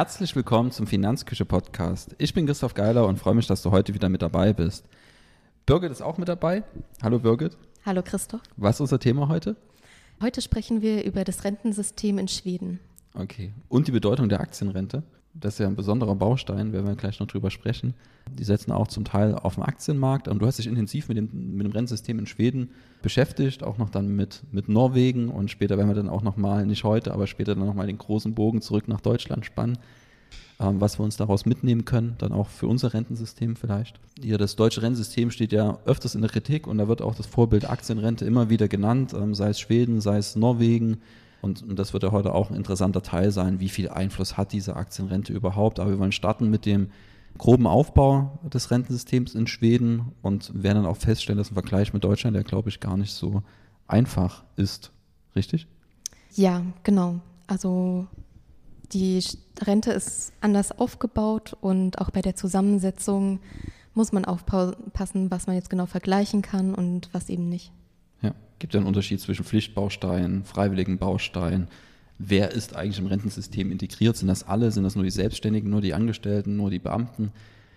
Herzlich willkommen zum Finanzküche Podcast. Ich bin Christoph Geiler und freue mich, dass du heute wieder mit dabei bist. Birgit ist auch mit dabei. Hallo Birgit. Hallo Christoph. Was ist unser Thema heute? Heute sprechen wir über das Rentensystem in Schweden. Okay. Und die Bedeutung der Aktienrente. Das ist ja ein besonderer Baustein, werden wir gleich noch drüber sprechen. Die setzen auch zum Teil auf den Aktienmarkt und du hast dich intensiv mit dem, mit dem Rentensystem in Schweden beschäftigt, auch noch dann mit, mit Norwegen und später werden wir dann auch nochmal, nicht heute, aber später dann nochmal den großen Bogen zurück nach Deutschland spannen, ähm, was wir uns daraus mitnehmen können, dann auch für unser Rentensystem vielleicht. Hier, das deutsche Rentensystem steht ja öfters in der Kritik und da wird auch das Vorbild Aktienrente immer wieder genannt, ähm, sei es Schweden, sei es Norwegen, und, und das wird ja heute auch ein interessanter Teil sein, wie viel Einfluss hat diese Aktienrente überhaupt. Aber wir wollen starten mit dem groben Aufbau des Rentensystems in Schweden und werden dann auch feststellen, dass ein Vergleich mit Deutschland, der glaube ich gar nicht so einfach ist. Richtig? Ja, genau. Also die Rente ist anders aufgebaut und auch bei der Zusammensetzung muss man aufpassen, was man jetzt genau vergleichen kann und was eben nicht. Ja, gibt ja einen Unterschied zwischen Pflichtbausteinen, freiwilligen Bausteinen. Wer ist eigentlich im Rentensystem integriert? Sind das alle? Sind das nur die Selbstständigen, nur die Angestellten, nur die Beamten?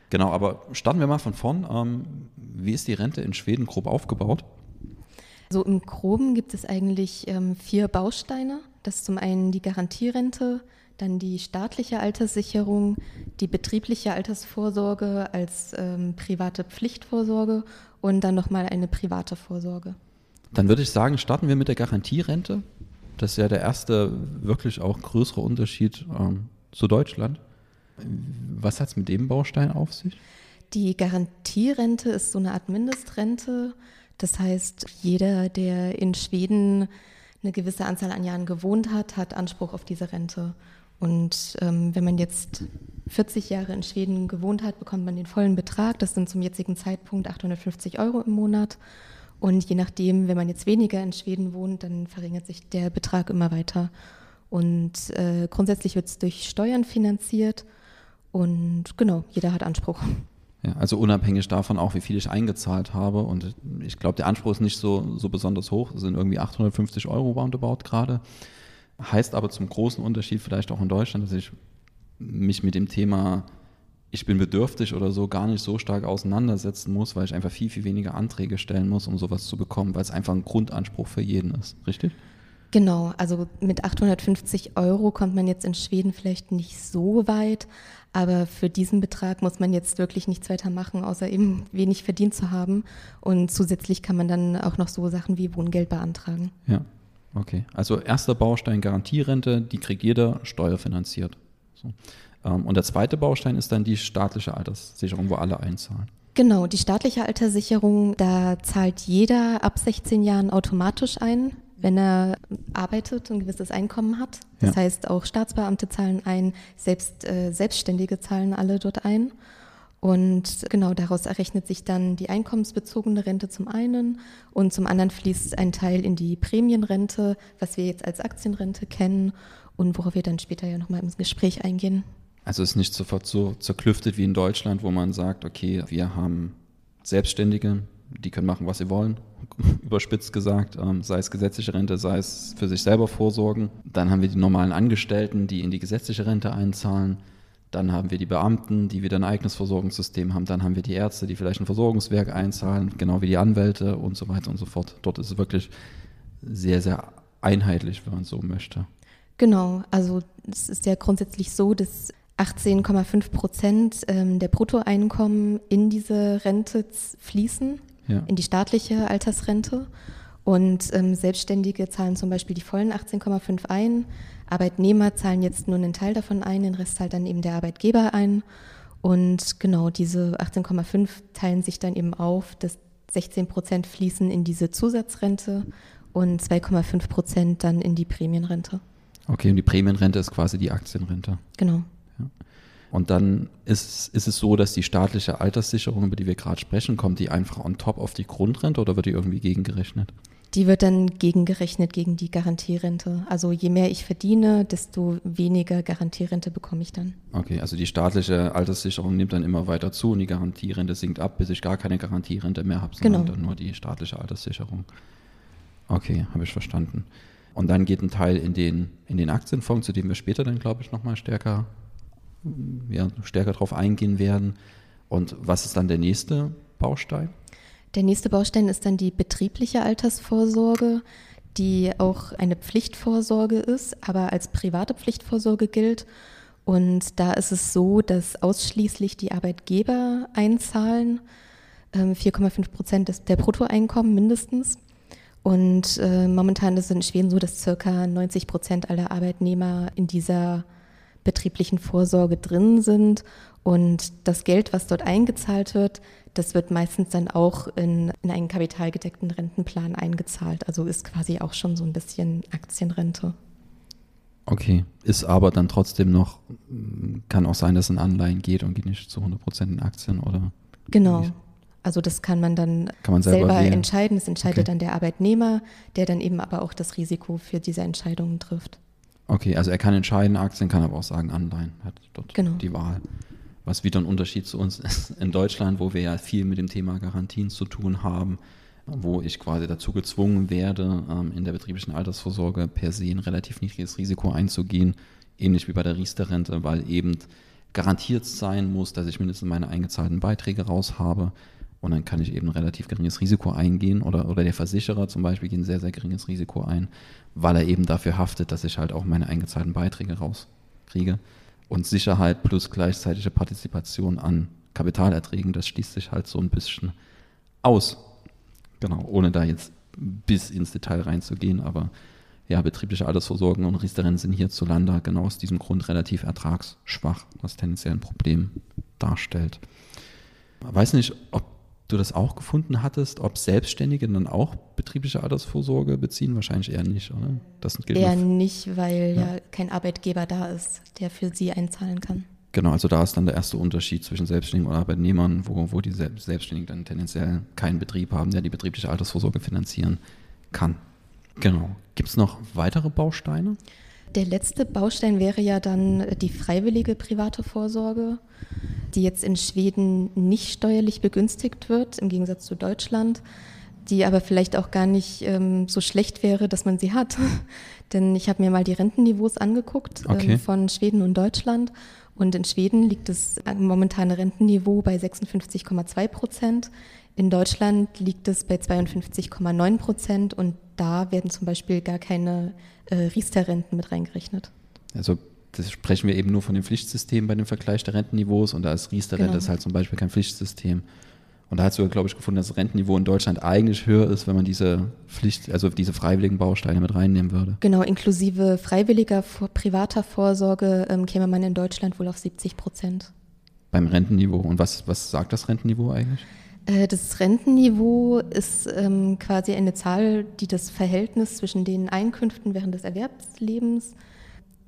Genau, aber starten wir mal von vorn. Ähm, wie ist die Rente in Schweden grob aufgebaut? So im Groben gibt es eigentlich ähm, vier Bausteine. Das ist zum einen die Garantierente, dann die staatliche Alterssicherung, die betriebliche Altersvorsorge als ähm, private Pflichtvorsorge und dann nochmal eine private Vorsorge. Dann würde ich sagen, starten wir mit der Garantierente. Das ist ja der erste wirklich auch größere Unterschied ähm, zu Deutschland. Was hat es mit dem Baustein auf sich? Die Garantierente ist so eine Art Mindestrente. Das heißt, jeder, der in Schweden eine gewisse Anzahl an Jahren gewohnt hat, hat Anspruch auf diese Rente. Und ähm, wenn man jetzt 40 Jahre in Schweden gewohnt hat, bekommt man den vollen Betrag. Das sind zum jetzigen Zeitpunkt 850 Euro im Monat. Und je nachdem, wenn man jetzt weniger in Schweden wohnt, dann verringert sich der Betrag immer weiter. Und äh, grundsätzlich wird es durch Steuern finanziert. Und genau, jeder hat Anspruch. Ja, also unabhängig davon auch, wie viel ich eingezahlt habe. Und ich glaube, der Anspruch ist nicht so, so besonders hoch. Es sind irgendwie 850 Euro roundabout gerade. Heißt aber zum großen Unterschied vielleicht auch in Deutschland, dass ich mich mit dem Thema ich bin bedürftig oder so gar nicht so stark auseinandersetzen muss, weil ich einfach viel, viel weniger Anträge stellen muss, um sowas zu bekommen, weil es einfach ein Grundanspruch für jeden ist. Richtig? Genau, also mit 850 Euro kommt man jetzt in Schweden vielleicht nicht so weit, aber für diesen Betrag muss man jetzt wirklich nichts weiter machen, außer eben wenig verdient zu haben. Und zusätzlich kann man dann auch noch so Sachen wie Wohngeld beantragen. Ja, okay. Also erster Baustein Garantierente, die kriegt jeder steuerfinanziert. So. Ähm, und der zweite Baustein ist dann die staatliche Alterssicherung, wo alle einzahlen. Genau, die staatliche Alterssicherung, da zahlt jeder ab 16 Jahren automatisch ein, wenn er arbeitet und ein gewisses Einkommen hat. Das ja. heißt, auch Staatsbeamte zahlen ein, selbst äh, Selbstständige zahlen alle dort ein. Und genau daraus errechnet sich dann die einkommensbezogene Rente zum einen und zum anderen fließt ein Teil in die Prämienrente, was wir jetzt als Aktienrente kennen und worauf wir dann später ja nochmal im Gespräch eingehen. Also es ist nicht sofort so zerklüftet wie in Deutschland, wo man sagt, okay, wir haben Selbstständige, die können machen, was sie wollen, überspitzt gesagt, ähm, sei es gesetzliche Rente, sei es für sich selber vorsorgen. Dann haben wir die normalen Angestellten, die in die gesetzliche Rente einzahlen. Dann haben wir die Beamten, die wieder ein eigenes Versorgungssystem haben. Dann haben wir die Ärzte, die vielleicht ein Versorgungswerk einzahlen, genau wie die Anwälte und so weiter und so fort. Dort ist es wirklich sehr, sehr einheitlich, wenn man so möchte. Genau, also es ist ja grundsätzlich so, dass 18,5 Prozent ähm, der Bruttoeinkommen in diese Rente fließen, ja. in die staatliche Altersrente. Und ähm, Selbstständige zahlen zum Beispiel die vollen 18,5 ein. Arbeitnehmer zahlen jetzt nur einen Teil davon ein, den Rest zahlt dann eben der Arbeitgeber ein. Und genau diese 18,5 teilen sich dann eben auf, dass 16 Prozent fließen in diese Zusatzrente und 2,5 Prozent dann in die Prämienrente. Okay, und die Prämienrente ist quasi die Aktienrente. Genau. Und dann ist, ist es so, dass die staatliche Alterssicherung, über die wir gerade sprechen, kommt die einfach on top auf die Grundrente oder wird die irgendwie gegengerechnet? Die wird dann gegengerechnet gegen die Garantierente. Also je mehr ich verdiene, desto weniger Garantierente bekomme ich dann. Okay, also die staatliche Alterssicherung nimmt dann immer weiter zu und die Garantierente sinkt ab, bis ich gar keine Garantierente mehr habe, sondern genau. dann nur die staatliche Alterssicherung. Okay, habe ich verstanden. Und dann geht ein Teil in den, in den Aktienfonds, zu dem wir später dann, glaube ich, nochmal stärker ja, stärker darauf eingehen werden. Und was ist dann der nächste Baustein? Der nächste Baustein ist dann die betriebliche Altersvorsorge, die auch eine Pflichtvorsorge ist, aber als private Pflichtvorsorge gilt. Und da ist es so, dass ausschließlich die Arbeitgeber einzahlen, 4,5 ähm, Prozent der Bruttoeinkommen mindestens. Und äh, momentan ist es in Schweden so, dass circa 90 Prozent aller Arbeitnehmer in dieser betrieblichen Vorsorge drin sind. Und das Geld, was dort eingezahlt wird, das wird meistens dann auch in, in einen kapitalgedeckten Rentenplan eingezahlt. Also ist quasi auch schon so ein bisschen Aktienrente. Okay, ist aber dann trotzdem noch, kann auch sein, dass es in Anleihen geht und geht nicht zu 100 Prozent in Aktien, oder? Genau. Also das kann man dann kann man selber, selber entscheiden. Das entscheidet okay. dann der Arbeitnehmer, der dann eben aber auch das Risiko für diese Entscheidungen trifft. Okay, also er kann entscheiden, Aktien kann aber auch sagen, Anleihen hat dort genau. die Wahl. Was wieder ein Unterschied zu uns ist in Deutschland, wo wir ja viel mit dem Thema Garantien zu tun haben, wo ich quasi dazu gezwungen werde, ähm, in der betrieblichen Altersvorsorge per se ein relativ niedriges Risiko einzugehen, ähnlich wie bei der Riester-Rente, weil eben garantiert sein muss, dass ich mindestens meine eingezahlten Beiträge raus habe. Und dann kann ich eben ein relativ geringes Risiko eingehen oder, oder der Versicherer zum Beispiel geht ein sehr, sehr geringes Risiko ein, weil er eben dafür haftet, dass ich halt auch meine eingezahlten Beiträge rauskriege und Sicherheit plus gleichzeitige Partizipation an Kapitalerträgen, das schließt sich halt so ein bisschen aus. Genau, ohne da jetzt bis ins Detail reinzugehen, aber ja, betriebliche Altersvorsorge und Riester sind hierzulande genau aus diesem Grund relativ ertragsschwach, was tendenziell ein Problem darstellt. Ich weiß nicht, ob du das auch gefunden hattest, ob Selbstständige dann auch betriebliche Altersvorsorge beziehen? Wahrscheinlich eher nicht, oder? Das gilt eher nicht, weil ja. ja kein Arbeitgeber da ist, der für sie einzahlen kann. Genau, also da ist dann der erste Unterschied zwischen Selbstständigen und Arbeitnehmern, wo, wo die Selbstständigen dann tendenziell keinen Betrieb haben, der die betriebliche Altersvorsorge finanzieren kann. Genau. Gibt es noch weitere Bausteine? Der letzte Baustein wäre ja dann die freiwillige private Vorsorge, die jetzt in Schweden nicht steuerlich begünstigt wird, im Gegensatz zu Deutschland, die aber vielleicht auch gar nicht ähm, so schlecht wäre, dass man sie hat. Denn ich habe mir mal die Rentenniveaus angeguckt ähm, okay. ähm, von Schweden und Deutschland. Und in Schweden liegt das momentane Rentenniveau bei 56,2 Prozent. In Deutschland liegt es bei 52,9 Prozent und da werden zum Beispiel gar keine äh, Riester-Renten mit reingerechnet. Also das sprechen wir eben nur von dem Pflichtsystem bei dem Vergleich der Rentenniveaus und da ist Riester-Rente genau. halt zum Beispiel kein Pflichtsystem. Und da hat sogar, glaube ich, gefunden, dass das Rentenniveau in Deutschland eigentlich höher ist, wenn man diese Pflicht, also diese freiwilligen Bausteine mit reinnehmen würde. Genau, inklusive freiwilliger privater Vorsorge ähm, käme man in Deutschland wohl auf 70 Prozent. Beim Rentenniveau. Und was, was sagt das Rentenniveau eigentlich? Äh, das Rentenniveau ist ähm, quasi eine Zahl, die das Verhältnis zwischen den Einkünften während des Erwerbslebens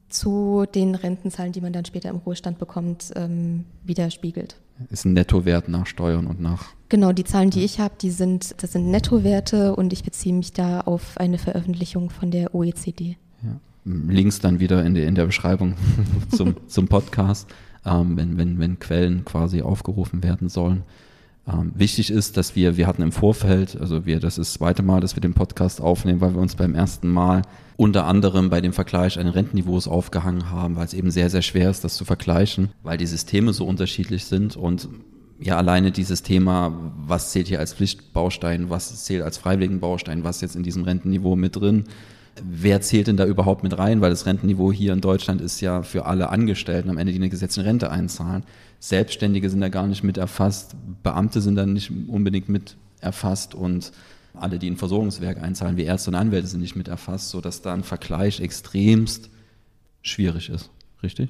zu den Rentenzahlen, die man dann später im Ruhestand bekommt, ähm, widerspiegelt. Ist ein Nettowert nach Steuern und nach. Genau, die Zahlen, die ich habe, die sind, das sind Nettowerte und ich beziehe mich da auf eine Veröffentlichung von der OECD. Ja. Links dann wieder in der, in der Beschreibung zum, zum Podcast, ähm, wenn, wenn, wenn Quellen quasi aufgerufen werden sollen. Ähm, wichtig ist, dass wir, wir hatten im Vorfeld, also wir, das ist das zweite Mal, dass wir den Podcast aufnehmen, weil wir uns beim ersten Mal unter anderem bei dem Vergleich an Rentenniveaus aufgehangen haben, weil es eben sehr, sehr schwer ist, das zu vergleichen, weil die Systeme so unterschiedlich sind. Und ja, alleine dieses Thema, was zählt hier als Pflichtbaustein, was zählt als freiwilligen Baustein, was jetzt in diesem Rentenniveau mit drin, wer zählt denn da überhaupt mit rein, weil das Rentenniveau hier in Deutschland ist ja für alle Angestellten am Ende, die eine gesetzliche Rente einzahlen. Selbstständige sind da gar nicht mit erfasst, Beamte sind da nicht unbedingt mit erfasst und alle, die ein Versorgungswerk einzahlen, wie Ärzte und Anwälte, sind nicht mit erfasst, sodass da ein Vergleich extremst schwierig ist. Richtig?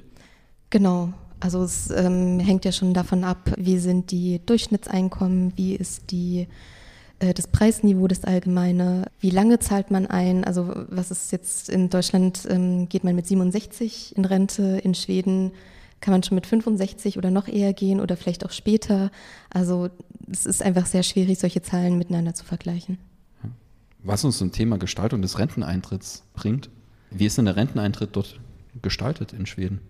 Genau. Also es ähm, hängt ja schon davon ab, wie sind die Durchschnittseinkommen, wie ist die, das Preisniveau, das allgemeine, wie lange zahlt man ein, also was ist jetzt in Deutschland, ähm, geht man mit 67 in Rente, in Schweden kann man schon mit 65 oder noch eher gehen oder vielleicht auch später. Also es ist einfach sehr schwierig, solche Zahlen miteinander zu vergleichen. Was uns zum Thema Gestaltung des Renteneintritts bringt, wie ist denn der Renteneintritt dort gestaltet in Schweden?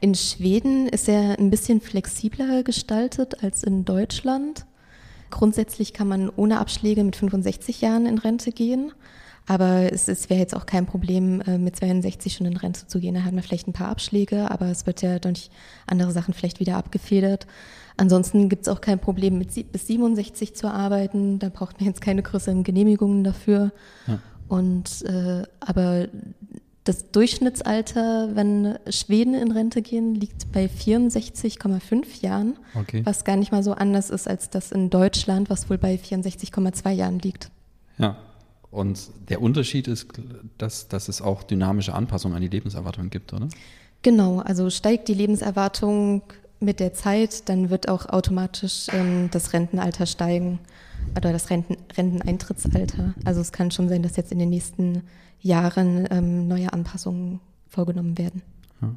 In Schweden ist er ein bisschen flexibler gestaltet als in Deutschland. Grundsätzlich kann man ohne Abschläge mit 65 Jahren in Rente gehen. Aber es, es wäre jetzt auch kein Problem, äh, mit 62 schon in Rente zu gehen. Da hat man vielleicht ein paar Abschläge, aber es wird ja durch andere Sachen vielleicht wieder abgefedert. Ansonsten gibt es auch kein Problem, mit bis 67 zu arbeiten. Da braucht man jetzt keine größeren Genehmigungen dafür. Ja. Und äh, aber das Durchschnittsalter, wenn Schweden in Rente gehen, liegt bei 64,5 Jahren, okay. was gar nicht mal so anders ist als das in Deutschland, was wohl bei 64,2 Jahren liegt. Ja, und der Unterschied ist, dass, dass es auch dynamische Anpassungen an die Lebenserwartung gibt, oder? Genau, also steigt die Lebenserwartung mit der Zeit, dann wird auch automatisch ähm, das Rentenalter steigen oder das Renten, Renteneintrittsalter. Also es kann schon sein, dass jetzt in den nächsten Jahren ähm, neue Anpassungen vorgenommen werden.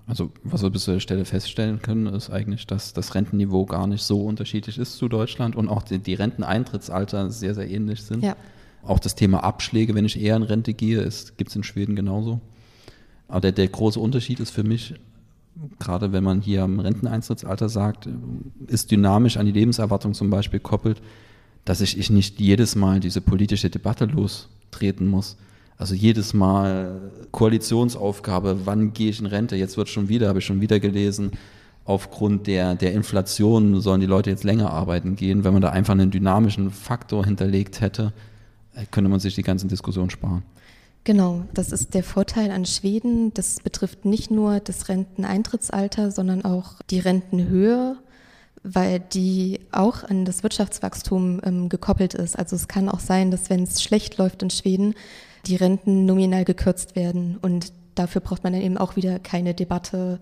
Also was wir bis zu der Stelle feststellen können, ist eigentlich, dass das Rentenniveau gar nicht so unterschiedlich ist zu Deutschland und auch die, die Renteneintrittsalter sehr, sehr ähnlich sind. Ja. Auch das Thema Abschläge, wenn ich eher in Rente gehe, gibt es in Schweden genauso. Aber der, der große Unterschied ist für mich, gerade wenn man hier am Renteneintrittsalter sagt, ist dynamisch an die Lebenserwartung zum Beispiel koppelt, dass ich, ich nicht jedes Mal diese politische Debatte lostreten muss. Also jedes Mal Koalitionsaufgabe, wann gehe ich in Rente? Jetzt wird schon wieder, habe ich schon wieder gelesen, aufgrund der, der Inflation sollen die Leute jetzt länger arbeiten gehen. Wenn man da einfach einen dynamischen Faktor hinterlegt hätte, könnte man sich die ganzen Diskussionen sparen. Genau, das ist der Vorteil an Schweden. Das betrifft nicht nur das Renteneintrittsalter, sondern auch die Rentenhöhe weil die auch an das Wirtschaftswachstum ähm, gekoppelt ist. Also es kann auch sein, dass wenn es schlecht läuft in Schweden, die Renten nominal gekürzt werden. Und dafür braucht man dann eben auch wieder keine Debatte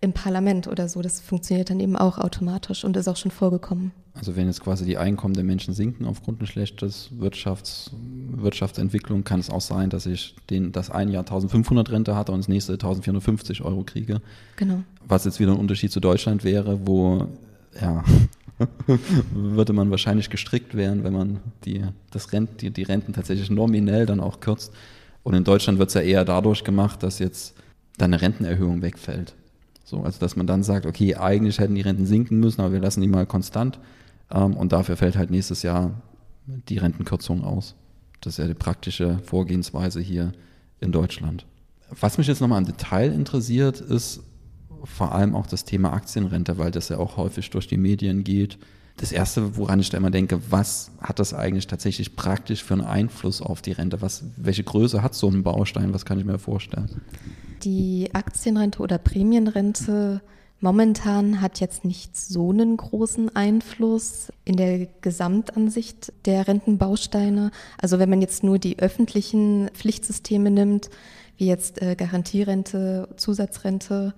im Parlament oder so. Das funktioniert dann eben auch automatisch und ist auch schon vorgekommen. Also wenn jetzt quasi die Einkommen der Menschen sinken aufgrund einer schlechten Wirtschafts Wirtschaftsentwicklung, kann es auch sein, dass ich den, das ein Jahr 1500 Rente hatte und das nächste 1450 Euro kriege. Genau. Was jetzt wieder ein Unterschied zu Deutschland wäre, wo ja, würde man wahrscheinlich gestrickt werden, wenn man die, das Rent, die, die Renten tatsächlich nominell dann auch kürzt. Und in Deutschland wird es ja eher dadurch gemacht, dass jetzt dann eine Rentenerhöhung wegfällt. So, also dass man dann sagt, okay, eigentlich hätten die Renten sinken müssen, aber wir lassen die mal konstant. Ähm, und dafür fällt halt nächstes Jahr die Rentenkürzung aus. Das ist ja die praktische Vorgehensweise hier in Deutschland. Was mich jetzt nochmal im Detail interessiert, ist, vor allem auch das Thema Aktienrente, weil das ja auch häufig durch die Medien geht. Das Erste, woran ich da immer denke, was hat das eigentlich tatsächlich praktisch für einen Einfluss auf die Rente? Was, welche Größe hat so ein Baustein? Was kann ich mir vorstellen? Die Aktienrente oder Prämienrente momentan hat jetzt nicht so einen großen Einfluss in der Gesamtansicht der Rentenbausteine. Also wenn man jetzt nur die öffentlichen Pflichtsysteme nimmt, wie jetzt äh, Garantierente, Zusatzrente,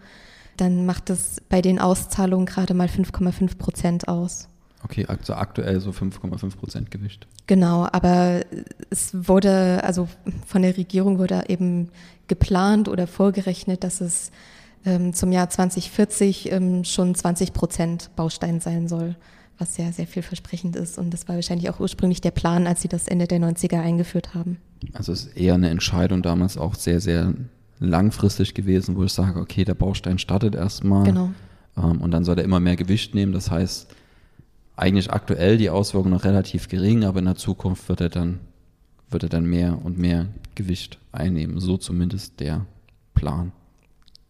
dann macht es bei den Auszahlungen gerade mal 5,5 Prozent aus. Okay, also aktuell so 5,5 Prozent Gewicht. Genau, aber es wurde, also von der Regierung wurde eben geplant oder vorgerechnet, dass es ähm, zum Jahr 2040 ähm, schon 20 Prozent Baustein sein soll, was sehr, sehr vielversprechend ist. Und das war wahrscheinlich auch ursprünglich der Plan, als sie das Ende der 90er eingeführt haben. Also es ist eher eine Entscheidung damals auch sehr, sehr langfristig gewesen, wo ich sage, okay, der Baustein startet erstmal genau. ähm, und dann soll er immer mehr Gewicht nehmen. Das heißt, eigentlich aktuell die Auswirkungen noch relativ gering, aber in der Zukunft wird er dann, wird er dann mehr und mehr Gewicht einnehmen. So zumindest der Plan.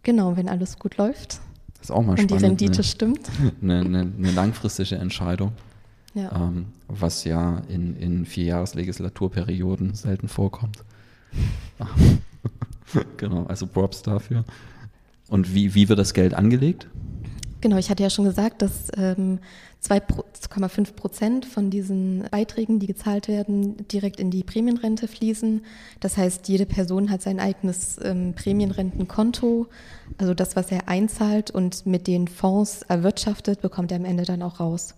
Genau, wenn alles gut läuft. Das ist auch mal und spannend. Und die Rendite eine, stimmt. Eine, eine, eine, langfristige Entscheidung. Ja. Ähm, was ja in, in Vierjahres-Legislaturperioden selten vorkommt. genau, also Props dafür. Und wie, wie wird das Geld angelegt? Genau, ich hatte ja schon gesagt, dass ähm, 2,5 Prozent von diesen Beiträgen, die gezahlt werden, direkt in die Prämienrente fließen. Das heißt, jede Person hat sein eigenes ähm, Prämienrentenkonto, also das, was er einzahlt und mit den Fonds erwirtschaftet, bekommt er am Ende dann auch raus.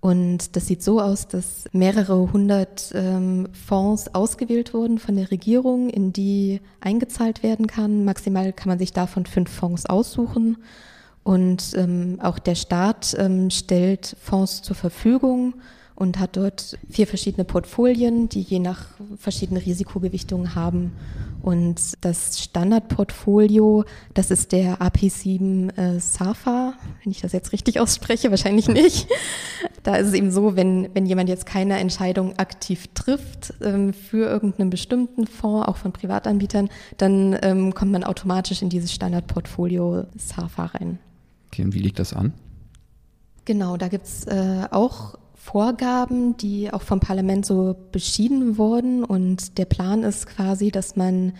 Und das sieht so aus, dass mehrere hundert ähm, Fonds ausgewählt wurden von der Regierung, in die eingezahlt werden kann. Maximal kann man sich davon fünf Fonds aussuchen. Und ähm, auch der Staat ähm, stellt Fonds zur Verfügung und hat dort vier verschiedene Portfolien, die je nach verschiedene Risikogewichtungen haben. Und das Standardportfolio, das ist der AP7 äh, SAFA, wenn ich das jetzt richtig ausspreche, wahrscheinlich nicht. Da ist es eben so, wenn, wenn jemand jetzt keine Entscheidung aktiv trifft ähm, für irgendeinen bestimmten Fonds, auch von Privatanbietern, dann ähm, kommt man automatisch in dieses Standardportfolio SAFA rein. Okay, und wie liegt das an? Genau, da gibt es äh, auch Vorgaben, die auch vom Parlament so beschieden wurden. Und der Plan ist quasi, dass man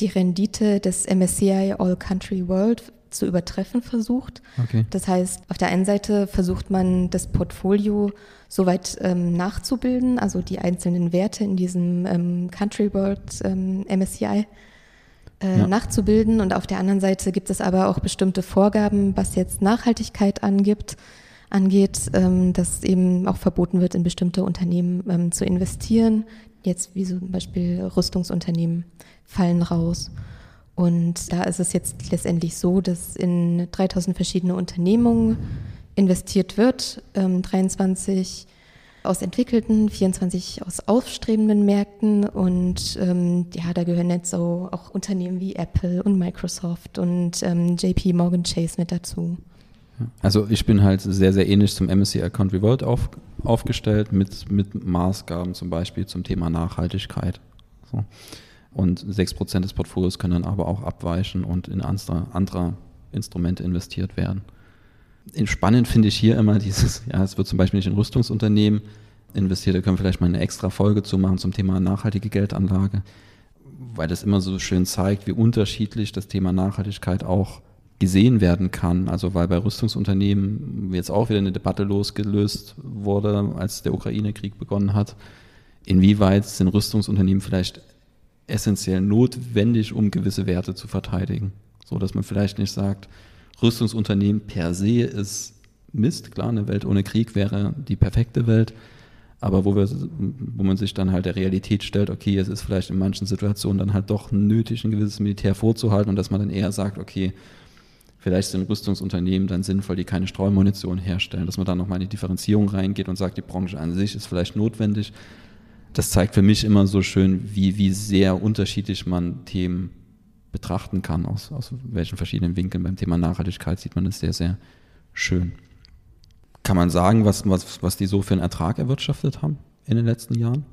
die Rendite des MSCI All Country World zu übertreffen versucht. Okay. Das heißt, auf der einen Seite versucht man das Portfolio soweit ähm, nachzubilden, also die einzelnen Werte in diesem ähm, Country World ähm, MSCI äh, ja. nachzubilden. Und auf der anderen Seite gibt es aber auch bestimmte Vorgaben, was jetzt Nachhaltigkeit angibt angeht, ähm, dass eben auch verboten wird, in bestimmte Unternehmen ähm, zu investieren. Jetzt wie zum Beispiel Rüstungsunternehmen fallen raus. Und da ist es jetzt letztendlich so, dass in 3000 verschiedene Unternehmungen investiert wird, ähm, 23 aus entwickelten, 24 aus aufstrebenden Märkten und ähm, ja, da gehören jetzt so auch Unternehmen wie Apple und Microsoft und ähm, JP Morgan Chase mit dazu. Also ich bin halt sehr, sehr ähnlich zum MSCI Country World auf, aufgestellt mit, mit Maßgaben zum Beispiel zum Thema Nachhaltigkeit. So. Und 6% des Portfolios können dann aber auch abweichen und in andere, andere Instrumente investiert werden. Spannend finde ich hier immer dieses, ja, es wird zum Beispiel nicht in Rüstungsunternehmen investiert, da können wir vielleicht mal eine extra Folge zu machen zum Thema nachhaltige Geldanlage, weil das immer so schön zeigt, wie unterschiedlich das Thema Nachhaltigkeit auch gesehen werden kann. Also weil bei Rüstungsunternehmen jetzt auch wieder eine Debatte losgelöst wurde, als der Ukraine-Krieg begonnen hat. Inwieweit sind Rüstungsunternehmen vielleicht essentiell notwendig, um gewisse Werte zu verteidigen? So dass man vielleicht nicht sagt, Rüstungsunternehmen per se ist Mist. Klar, eine Welt ohne Krieg wäre die perfekte Welt. Aber wo, wir, wo man sich dann halt der Realität stellt, okay, es ist vielleicht in manchen Situationen dann halt doch nötig, ein gewisses Militär vorzuhalten und dass man dann eher sagt, okay, Vielleicht sind Rüstungsunternehmen dann sinnvoll, die keine Streumunition herstellen, dass man da nochmal in die Differenzierung reingeht und sagt, die Branche an sich ist vielleicht notwendig. Das zeigt für mich immer so schön, wie, wie sehr unterschiedlich man Themen betrachten kann, aus, aus welchen verschiedenen Winkeln. Beim Thema Nachhaltigkeit sieht man das sehr, sehr schön. Kann man sagen, was, was, was die so für einen Ertrag erwirtschaftet haben in den letzten Jahren?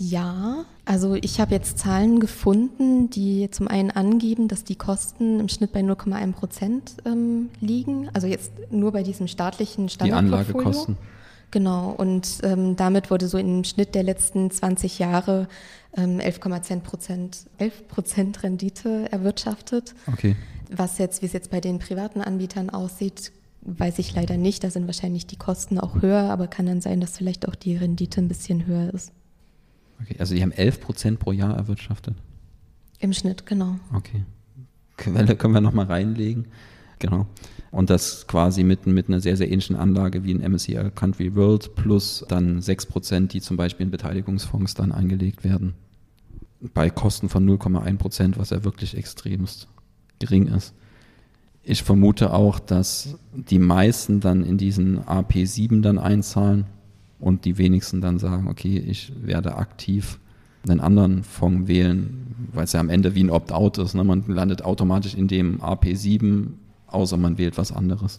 Ja, also ich habe jetzt Zahlen gefunden, die zum einen angeben, dass die Kosten im Schnitt bei 0,1 Prozent ähm, liegen. Also jetzt nur bei diesem staatlichen Standardportfolio. Die Anlagekosten. Genau, und ähm, damit wurde so im Schnitt der letzten 20 Jahre ähm, 11,10 Prozent, 11 Prozent Rendite erwirtschaftet. Okay. Was jetzt, wie es jetzt bei den privaten Anbietern aussieht, weiß ich leider nicht. Da sind wahrscheinlich die Kosten auch höher, aber kann dann sein, dass vielleicht auch die Rendite ein bisschen höher ist. Okay, also die haben 11 Prozent pro Jahr erwirtschaftet? Im Schnitt, genau. Okay. Quelle können wir nochmal reinlegen. Genau. Und das quasi mit, mit einer sehr, sehr ähnlichen Anlage wie ein MSCI Country World plus dann 6 Prozent, die zum Beispiel in Beteiligungsfonds dann angelegt werden. Bei Kosten von 0,1 Prozent, was ja wirklich extremst gering ist. Ich vermute auch, dass die meisten dann in diesen AP7 dann einzahlen und die wenigsten dann sagen, okay, ich werde aktiv einen anderen Fonds wählen, weil es ja am Ende wie ein Opt-out ist. Ne? Man landet automatisch in dem AP7, außer man wählt was anderes.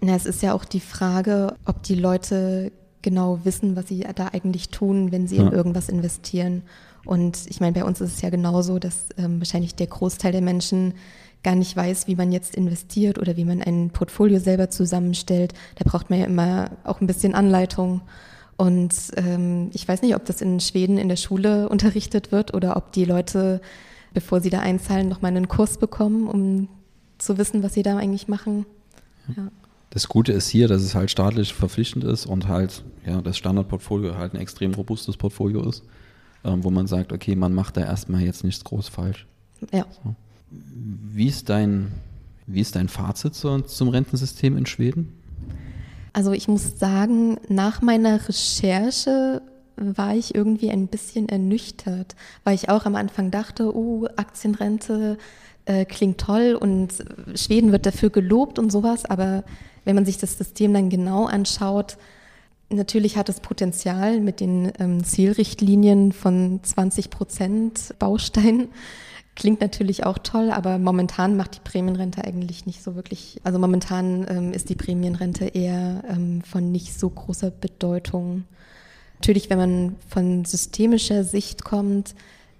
Na, es ist ja auch die Frage, ob die Leute genau wissen, was sie da eigentlich tun, wenn sie ja. in irgendwas investieren. Und ich meine, bei uns ist es ja genauso, dass ähm, wahrscheinlich der Großteil der Menschen gar nicht weiß, wie man jetzt investiert oder wie man ein Portfolio selber zusammenstellt. Da braucht man ja immer auch ein bisschen Anleitung. Und ähm, ich weiß nicht, ob das in Schweden in der Schule unterrichtet wird oder ob die Leute, bevor sie da einzahlen, nochmal einen Kurs bekommen, um zu wissen, was sie da eigentlich machen. Ja. Das Gute ist hier, dass es halt staatlich verpflichtend ist und halt ja, das Standardportfolio halt ein extrem robustes Portfolio ist, ähm, wo man sagt, okay, man macht da erstmal jetzt nichts groß falsch. Ja. So. Wie ist dein, wie ist dein Fazit zu, zum Rentensystem in Schweden? Also ich muss sagen, nach meiner Recherche war ich irgendwie ein bisschen ernüchtert, weil ich auch am Anfang dachte, oh, Aktienrente äh, klingt toll und Schweden wird dafür gelobt und sowas, aber wenn man sich das System dann genau anschaut, Natürlich hat es Potenzial mit den ähm, Zielrichtlinien von 20 Prozent Baustein. Klingt natürlich auch toll, aber momentan macht die Prämienrente eigentlich nicht so wirklich. Also momentan ähm, ist die Prämienrente eher ähm, von nicht so großer Bedeutung. Natürlich, wenn man von systemischer Sicht kommt,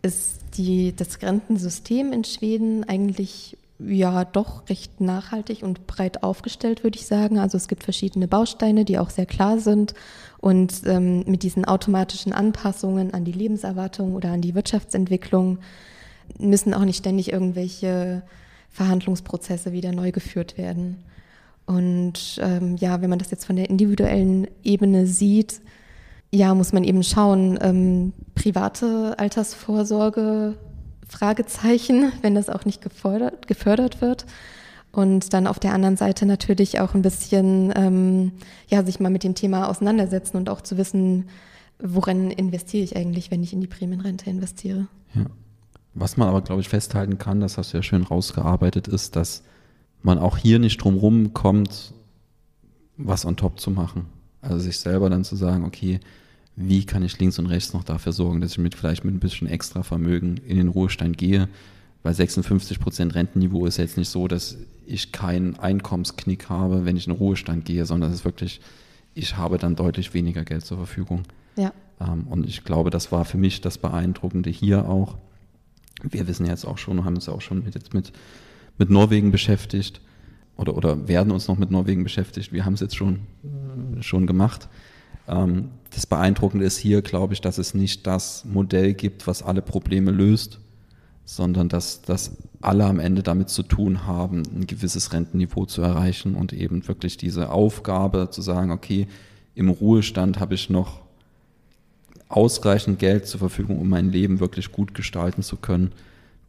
ist die, das Rentensystem in Schweden eigentlich ja doch recht nachhaltig und breit aufgestellt, würde ich sagen. Also es gibt verschiedene Bausteine, die auch sehr klar sind. Und ähm, mit diesen automatischen Anpassungen an die Lebenserwartung oder an die Wirtschaftsentwicklung müssen auch nicht ständig irgendwelche Verhandlungsprozesse wieder neu geführt werden. Und ähm, ja, wenn man das jetzt von der individuellen Ebene sieht, ja, muss man eben schauen, ähm, private Altersvorsorge, Fragezeichen, wenn das auch nicht gefördert, gefördert wird. Und dann auf der anderen Seite natürlich auch ein bisschen, ähm, ja, sich mal mit dem Thema auseinandersetzen und auch zu wissen, worin investiere ich eigentlich, wenn ich in die Prämienrente investiere. Ja. Was man aber, glaube ich, festhalten kann, das hast du ja schön rausgearbeitet, ist, dass man auch hier nicht drum kommt, was on top zu machen. Also sich selber dann zu sagen, okay, wie kann ich links und rechts noch dafür sorgen, dass ich mit vielleicht mit ein bisschen extra Vermögen in den Ruhestand gehe. Bei 56 Prozent Rentenniveau ist jetzt nicht so, dass ich keinen Einkommensknick habe, wenn ich in den Ruhestand gehe, sondern es ist wirklich, ich habe dann deutlich weniger Geld zur Verfügung. Ja. Ähm, und ich glaube, das war für mich das Beeindruckende hier auch. Wir wissen jetzt auch schon, haben uns auch schon mit, jetzt mit, mit Norwegen beschäftigt oder, oder werden uns noch mit Norwegen beschäftigt. Wir haben es jetzt schon, schon gemacht. Ähm, das Beeindruckende ist hier, glaube ich, dass es nicht das Modell gibt, was alle Probleme löst, sondern dass, dass alle am Ende damit zu tun haben, ein gewisses Rentenniveau zu erreichen und eben wirklich diese Aufgabe zu sagen, okay, im Ruhestand habe ich noch ausreichend Geld zur Verfügung, um mein Leben wirklich gut gestalten zu können,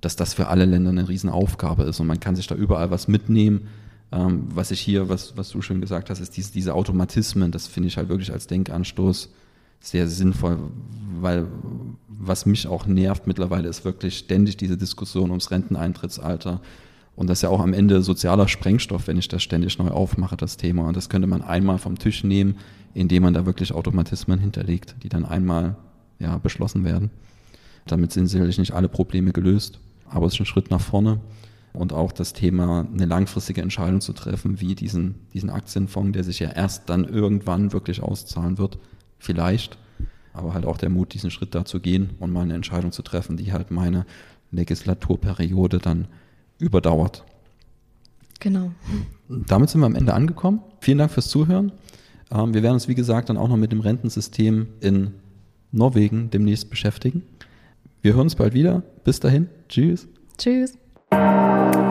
dass das für alle Länder eine Riesenaufgabe ist. Und man kann sich da überall was mitnehmen ähm, was ich hier, was, was du schon gesagt hast, ist diese, diese Automatismen, das finde ich halt wirklich als Denkanstoß sehr sinnvoll, weil was mich auch nervt mittlerweile ist wirklich ständig diese Diskussion ums Renteneintrittsalter. Und das ist ja auch am Ende sozialer Sprengstoff, wenn ich das ständig neu aufmache, das Thema. Und das könnte man einmal vom Tisch nehmen, indem man da wirklich Automatismen hinterlegt, die dann einmal ja, beschlossen werden. Damit sind sicherlich nicht alle Probleme gelöst, aber es ist ein Schritt nach vorne und auch das Thema, eine langfristige Entscheidung zu treffen, wie diesen, diesen Aktienfonds, der sich ja erst dann irgendwann wirklich auszahlen wird, vielleicht, aber halt auch der Mut, diesen Schritt da zu gehen und mal eine Entscheidung zu treffen, die halt meine Legislaturperiode dann überdauert. Genau. Damit sind wir am Ende angekommen. Vielen Dank fürs Zuhören. Ähm, wir werden uns, wie gesagt, dann auch noch mit dem Rentensystem in Norwegen demnächst beschäftigen. Wir hören uns bald wieder. Bis dahin. Tschüss. Tschüss. Música